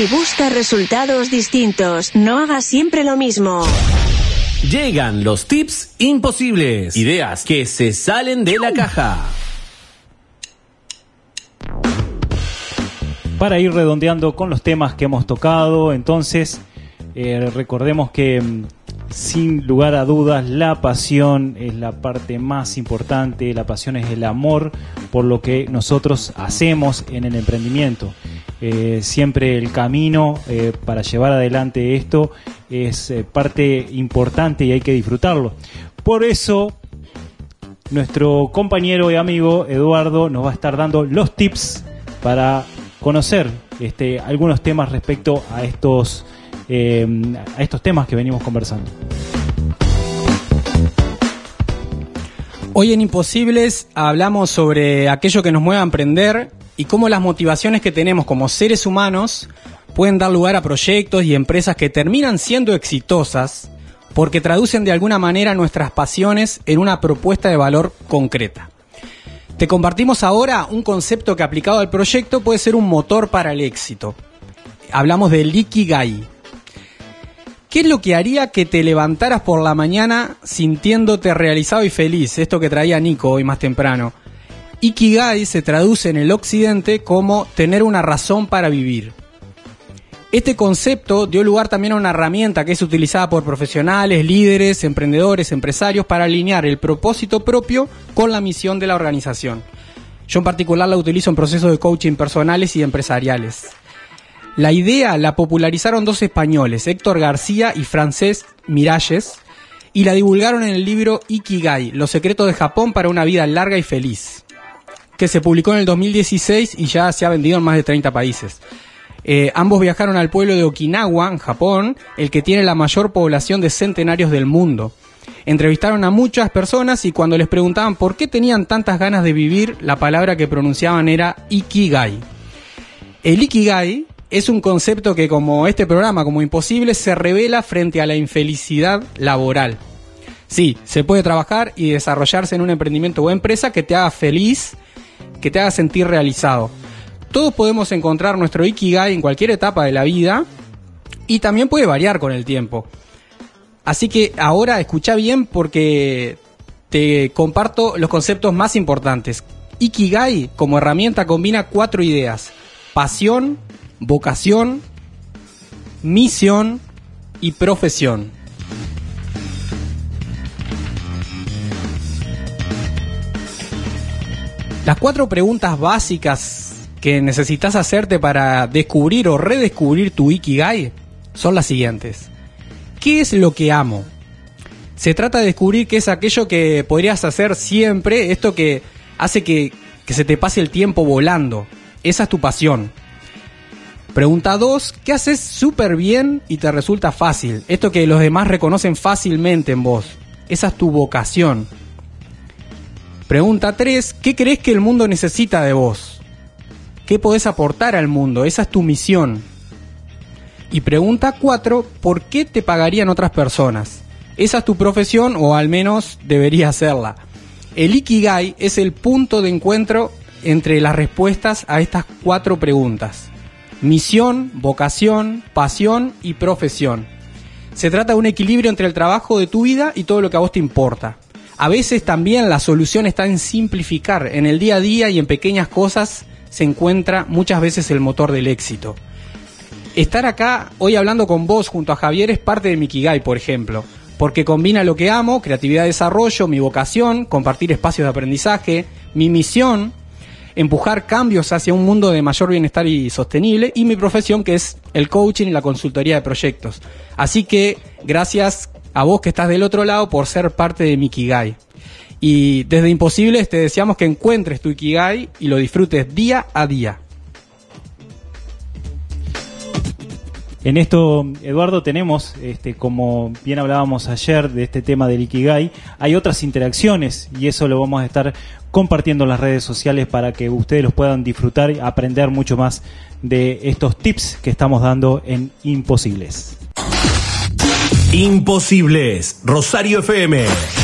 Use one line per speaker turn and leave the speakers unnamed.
Si buscas resultados distintos, no hagas siempre lo mismo.
Llegan los tips imposibles. Ideas que se salen de la caja.
Para ir redondeando con los temas que hemos tocado, entonces eh, recordemos que mm, sin lugar a dudas la pasión es la parte más importante, la pasión es el amor por lo que nosotros hacemos en el emprendimiento. Eh, siempre el camino eh, para llevar adelante esto es parte importante y hay que disfrutarlo. Por eso nuestro compañero y amigo Eduardo nos va a estar dando los tips para conocer este, algunos temas respecto a estos, eh, a estos temas que venimos conversando.
Hoy en Imposibles hablamos sobre aquello que nos mueve a emprender y cómo las motivaciones que tenemos como seres humanos pueden dar lugar a proyectos y empresas que terminan siendo exitosas porque traducen de alguna manera nuestras pasiones en una propuesta de valor concreta. Te compartimos ahora un concepto que aplicado al proyecto puede ser un motor para el éxito. Hablamos del Ikigai. ¿Qué es lo que haría que te levantaras por la mañana sintiéndote realizado y feliz? Esto que traía Nico hoy más temprano. Ikigai se traduce en el occidente como tener una razón para vivir. Este concepto dio lugar también a una herramienta que es utilizada por profesionales, líderes, emprendedores, empresarios para alinear el propósito propio con la misión de la organización. Yo en particular la utilizo en procesos de coaching personales y empresariales. La idea la popularizaron dos españoles, Héctor García y Francés Miralles, y la divulgaron en el libro Ikigai, Los secretos de Japón para una vida larga y feliz, que se publicó en el 2016 y ya se ha vendido en más de 30 países. Eh, ambos viajaron al pueblo de Okinawa, en Japón, el que tiene la mayor población de centenarios del mundo. Entrevistaron a muchas personas y cuando les preguntaban por qué tenían tantas ganas de vivir, la palabra que pronunciaban era Ikigai. El Ikigai es un concepto que como este programa, como imposible, se revela frente a la infelicidad laboral. Sí, se puede trabajar y desarrollarse en un emprendimiento o empresa que te haga feliz, que te haga sentir realizado. Todos podemos encontrar nuestro Ikigai en cualquier etapa de la vida y también puede variar con el tiempo. Así que ahora escucha bien porque te comparto los conceptos más importantes. Ikigai como herramienta combina cuatro ideas. Pasión, vocación, misión y profesión. Las cuatro preguntas básicas que necesitas hacerte para descubrir o redescubrir tu Ikigai son las siguientes. ¿Qué es lo que amo? Se trata de descubrir qué es aquello que podrías hacer siempre, esto que hace que, que se te pase el tiempo volando. Esa es tu pasión. Pregunta 2, ¿qué haces súper bien y te resulta fácil? Esto que los demás reconocen fácilmente en vos. Esa es tu vocación. Pregunta 3, ¿qué crees que el mundo necesita de vos? ¿Qué podés aportar al mundo? Esa es tu misión. Y pregunta cuatro, ¿por qué te pagarían otras personas? Esa es tu profesión o al menos debería serla. El Ikigai es el punto de encuentro entre las respuestas a estas cuatro preguntas. Misión, vocación, pasión y profesión. Se trata de un equilibrio entre el trabajo de tu vida y todo lo que a vos te importa. A veces también la solución está en simplificar en el día a día y en pequeñas cosas se encuentra muchas veces el motor del éxito. Estar acá hoy hablando con vos junto a Javier es parte de mi Kigai, por ejemplo, porque combina lo que amo, creatividad de desarrollo, mi vocación, compartir espacios de aprendizaje, mi misión, empujar cambios hacia un mundo de mayor bienestar y sostenible, y mi profesión que es el coaching y la consultoría de proyectos. Así que gracias a vos que estás del otro lado por ser parte de mi Kigai. Y desde Imposibles te deseamos que encuentres tu Ikigai y lo disfrutes día a día.
En esto, Eduardo, tenemos, este, como bien hablábamos ayer de este tema del Ikigai, hay otras interacciones y eso lo vamos a estar compartiendo en las redes sociales para que ustedes los puedan disfrutar y aprender mucho más de estos tips que estamos dando en Imposibles.
Imposibles, Rosario FM.